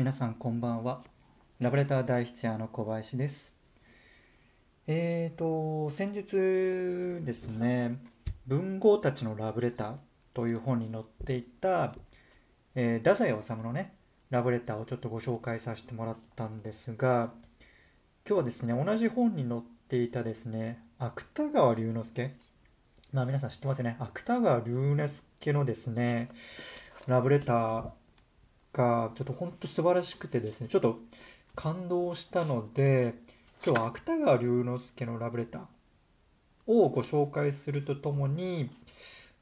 皆さんこんばんは。ラブレター大筆屋の小林です。えーと先日ですね文豪たちのラブレターという本に載っていた、えー、太宰治のねラブレターをちょっとご紹介させてもらったんですが今日はですね同じ本に載っていたですね芥川龍之介。まあ皆さん知ってますよね。芥川龍之介のですねラブレターがちょっと本当素晴らしくてですねちょっと感動したので今日は芥川龍之介のラブレターをご紹介するとともに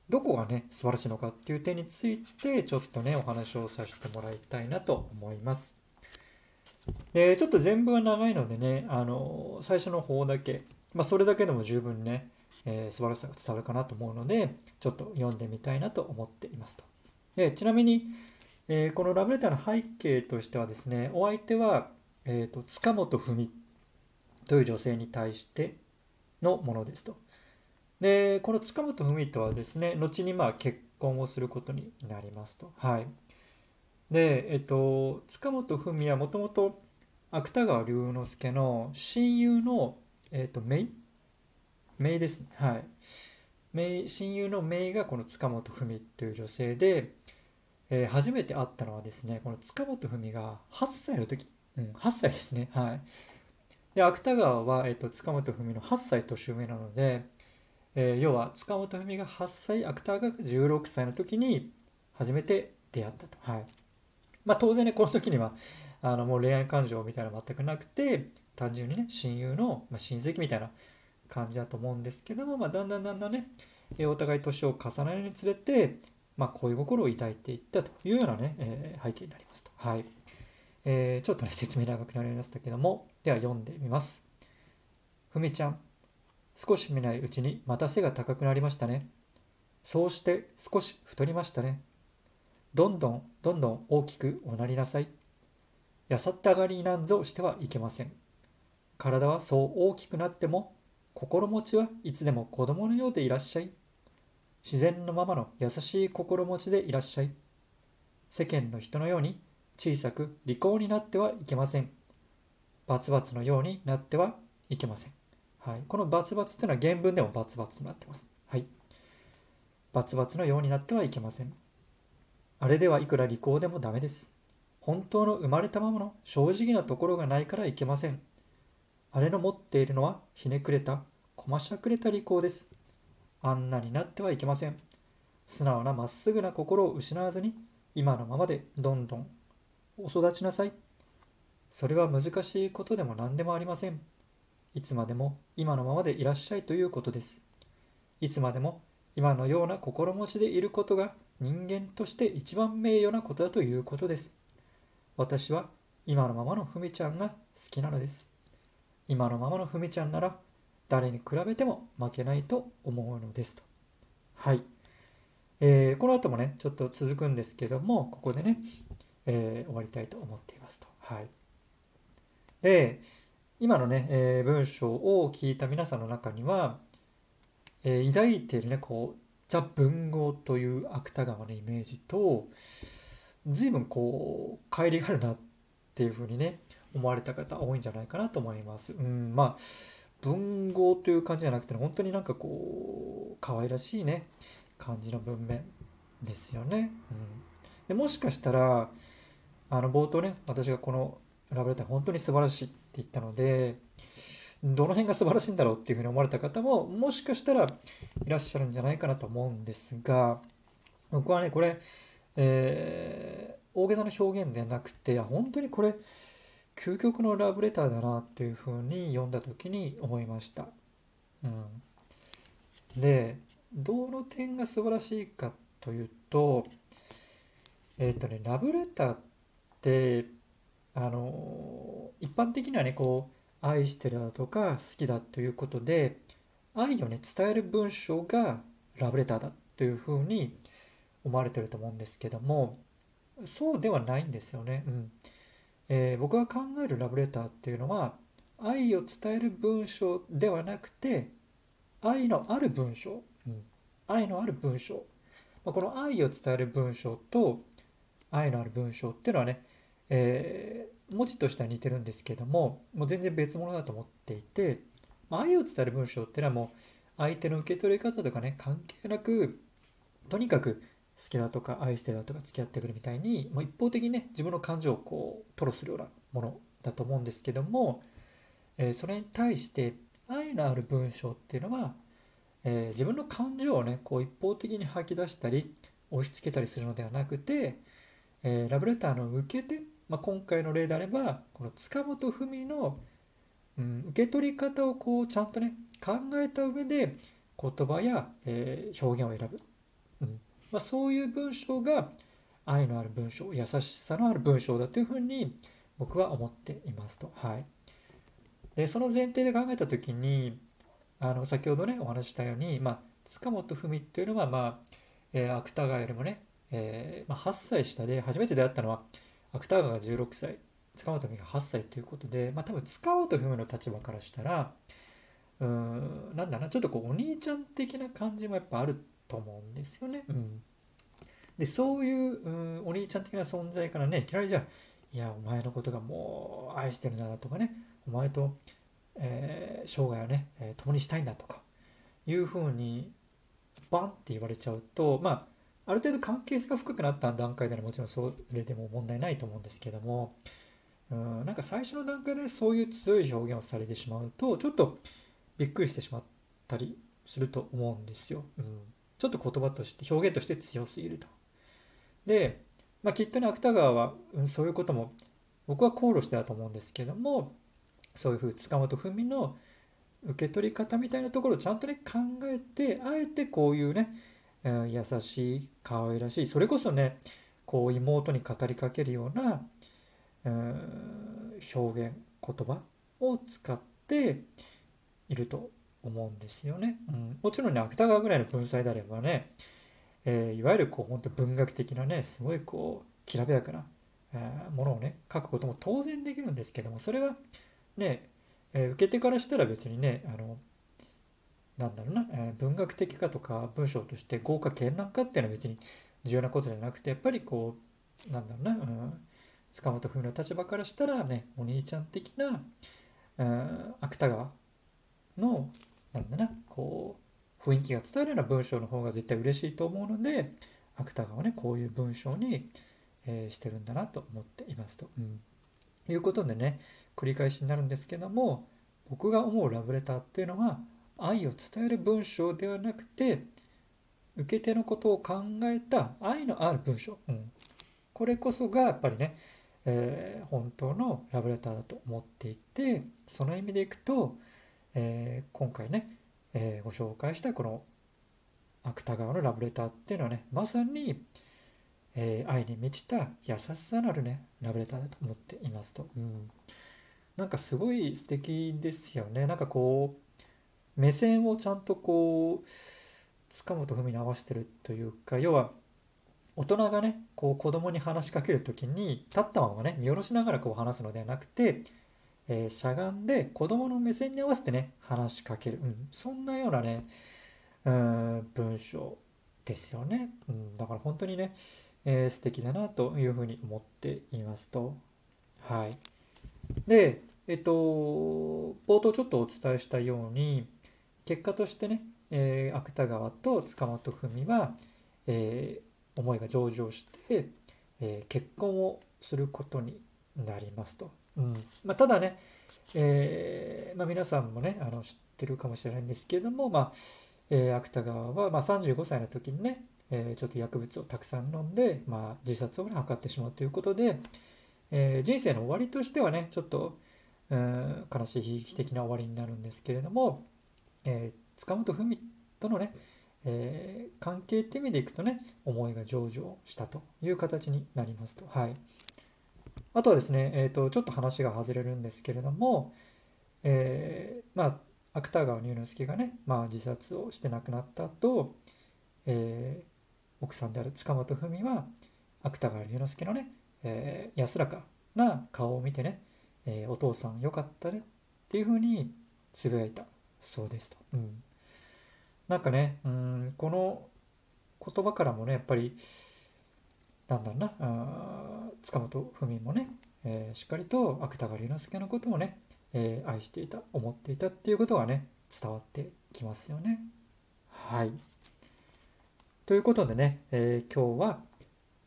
どこがね素晴らしいのかっていう点についてちょっとねお話をさせてもらいたいなと思います。でちょっと全部は長いのでねあの最初の方だけ、まあ、それだけでも十分ね、えー、素晴らしさが伝わるかなと思うのでちょっと読んでみたいなと思っていますと。でちなみにえー、このラブレターの背景としてはですね、お相手は、えーと、塚本文という女性に対してのものですと。で、この塚本文とはですね、後にまあ結婚をすることになりますと。はい。で、え、ー、と、塚本文はもともと芥川龍之介の親友の、えっ、ー、と、姪？姪ですね。はい。姪？親友の姪がこの塚本文という女性で、えー、初めて会ったのはですね、この塚本文が8歳の時、うん、8歳ですね。はい。で、芥川は、えーと、塚本文の8歳年上なので、えー、要は塚本文が8歳、芥川が16歳の時に初めて出会ったと。はい。まあ当然ね、この時には、あのもう恋愛感情みたいなの全くなくて、単純にね、親友の、まあ、親戚みたいな感じだと思うんですけども、まあ、だんだんだんだんね、お互い年を重ねるにつれて、まあ、恋心を抱いていったというようなね、えー、背景になりますと。はい。えー、ちょっとね、説明長くなりましたけども、では読んでみます。ふみちゃん、少し見ないうちにまた背が高くなりましたね。そうして少し太りましたね。どんどんどんどん大きくおなりなさい。やさったがりなんぞしてはいけません。体はそう大きくなっても、心持ちはいつでも子供のようでいらっしゃい。自然のままの優しい心持ちでいらっしゃい。世間の人のように小さく利口になってはいけません。バツバツのようになってはいけません。はい、このバツバツというのは原文でもバツバツになってます。はい。バツバツのようになってはいけません。あれではいくら利口でもダメです。本当の生まれたままの正直なところがないからいけません。あれの持っているのはひねくれた、こましゃくれた利口です。あんなになってはいけません。素直なまっすぐな心を失わずに、今のままでどんどんお育ちなさい。それは難しいことでも何でもありません。いつまでも今のままでいらっしゃいということです。いつまでも今のような心持ちでいることが人間として一番名誉なことだということです。私は今のままのふみちゃんが好きなのです。今のままのふみちゃんなら誰に比べても負けないと思うのですと。はい。えー、この後もね、ちょっと続くんですけども、ここでね、えー、終わりたいと思っていますと。はい。で、今のね、えー、文章を聞いた皆さんの中には、えー、抱いているね、こう、ザ・文豪という芥川のイメージと、随分こう、乖離があるなっていうふうにね、思われた方多いんじゃないかなと思います。うん、まあ、文豪という感じじゃなくて、本当になんかこう、可愛らしいね、感じの文面ですよね。うん、でもしかしたら、あの冒頭ね、私がこのラブレター本当に素晴らしいって言ったので、どの辺が素晴らしいんだろうっていうふうに思われた方も、もしかしたらいらっしゃるんじゃないかなと思うんですが、僕はね、これ、えー、大げさな表現ではなくて、本当にこれ、究極のラブレターだなっていうふうに読んだ時に思いました。うん、でどの点が素晴らしいかというとえっ、ー、とねラブレターってあの一般的にはねこう愛してるだとか好きだということで愛をね伝える文章がラブレターだというふうに思われてると思うんですけどもそうではないんですよね。うんえー、僕が考えるラブレターっていうのは愛を伝える文章ではなくて愛のある文章、うん、愛のある文章、まあ、この愛を伝える文章と愛のある文章っていうのはね、えー、文字としては似てるんですけどももう全然別物だと思っていて、まあ、愛を伝える文章っていうのはもう相手の受け取り方とかね関係なくとにかく好きだとか愛してるだとか付き合ってくるみたいにもう一方的にね自分の感情をこう吐露するようなものだと思うんですけども、えー、それに対して愛のある文章っていうのは、えー、自分の感情をねこう一方的に吐き出したり押し付けたりするのではなくて、えー、ラブレターの受け手、まあ、今回の例であればこの塚本文の、うん、受け取り方をこうちゃんとね考えた上で言葉や、えー、表現を選ぶ、まあ、そういう文章が愛のある文章優しさのある文章だというふうに僕は思っていますと。はい、でその前提で考えた時にあの先ほどねお話したように、まあ、塚本文っていうのは、まあえー、芥川よりもね、えーまあ、8歳下で初めて出会ったのは芥川が16歳塚本文が8歳ということで、まあ、多分塚本文の立場からしたらうん、なんだな、ちょっとこう、お兄ちゃん的な感じもやっぱあると思うんですよね。うん。で、そういう、うん、お兄ちゃん的な存在からね、いきなりじゃあ、いや、お前のことがもう愛してるんだとかね、お前と、えー、生涯をね、えー、共にしたいんだとか、いうふうに、バンって言われちゃうと、まあ、ある程度関係性が深くなった段階ではもちろんそれでも問題ないと思うんですけども、うん、なんか最初の段階でそういう強い表現をされてしまうと、ちょっと、びっくりしてしまったりすると思うんですよ。うん、ちょっと言葉として表現として強すぎると。で、まあ、きっとね芥川は、うん、そういうことも僕は考慮してたと思うんですけどもそういうふう塚本文の受け取り方みたいなところをちゃんとね考えてあえてこういうね、うん、優しい可愛らしいそれこそねこう妹に語りかけるような、うん、表現言葉を使っていると思うんですよね。うん、もちろんね、芥川ぐらいの文才であればね、えー、いわゆるこう本当文学的なね、すごいこう、きらびやかな、えー、ものをね、書くことも当然できるんですけども、それはね、えー、受け手からしたら別にね、あの、なんだろうな、え文学的かとか文章として豪華絢爛かっていうのは別に重要なことじゃなくて、やっぱりこう、なんだろうな、うん、塚本文の立場からしたらね、お兄ちゃん的な、うん、芥川のなんだなこう雰囲気が伝わるような文章の方が絶対嬉しいと思うので芥川はねこういう文章に、えー、してるんだなと思っていますと、うん、いうことでね繰り返しになるんですけども僕が思うラブレターっていうのは愛を伝える文章ではなくて受け手のことを考えた愛のある文章、うん、これこそがやっぱりね、えー、本当のラブレターだと思っていてその意味でいくとえー、今回ね、えー、ご紹介したこの芥川のラブレターっていうのはねまさに、えー、愛に満ちた優しさのあるねラブレターだと思っていますと、うん、なんかすごい素敵ですよね。なんかこう目線をちゃんとこう塚本文に合わせてるというか要は大人がねこう子供に話しかける時に立ったままね見下ろしながらこう話すのではなくてえー、しゃがんで子供の目線に合わせてね話しかける、うん、そんなようなねうん文章ですよね、うん、だから本当にね、えー、素敵だなというふうに思っていますと。はい。でえっと冒頭ちょっとお伝えしたように結果としてね、えー、芥川と塚本文は、えー、思いが上場して、えー、結婚をすることになりますと。うんまあ、ただね、えーまあ、皆さんもねあの知ってるかもしれないんですけれども、まあえー、芥川は、まあ、35歳の時にね、えー、ちょっと薬物をたくさん飲んで、まあ、自殺を、ね、図ってしまうということで、えー、人生の終わりとしてはねちょっと、うん、悲しい悲劇的な終わりになるんですけれども、えー、塚本文とのね、えー、関係って意味でいくとね思いが成就したという形になりますと。はいあとはですね、えーと、ちょっと話が外れるんですけれども、えー、まあ、芥川龍之介がね、まあ、自殺をして亡くなった後、えー、奥さんである塚本文は芥川龍之介のね、えー、安らかな顔を見てね、えー、お父さんよかったねっていうふうにつぶやいたそうですと。うん、なんかね、うん、この言葉からもね、やっぱり、なんだろうな、あ塚本文もね、えーしっかりと芥川龍之介のことをね、えー愛していた思っていたっていうことがね伝わってきますよね。はい。ということでね、えー今日は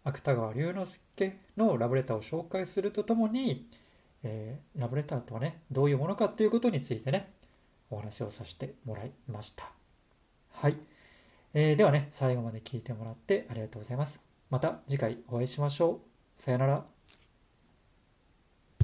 芥川龍之介のラブレターを紹介するとともに、えラブレターとはねどういうものかっていうことについてねお話をさせてもらいました。はい。えーではね、最後まで聞いてもらってありがとうございます。また次回お会いしましょう。さよなら。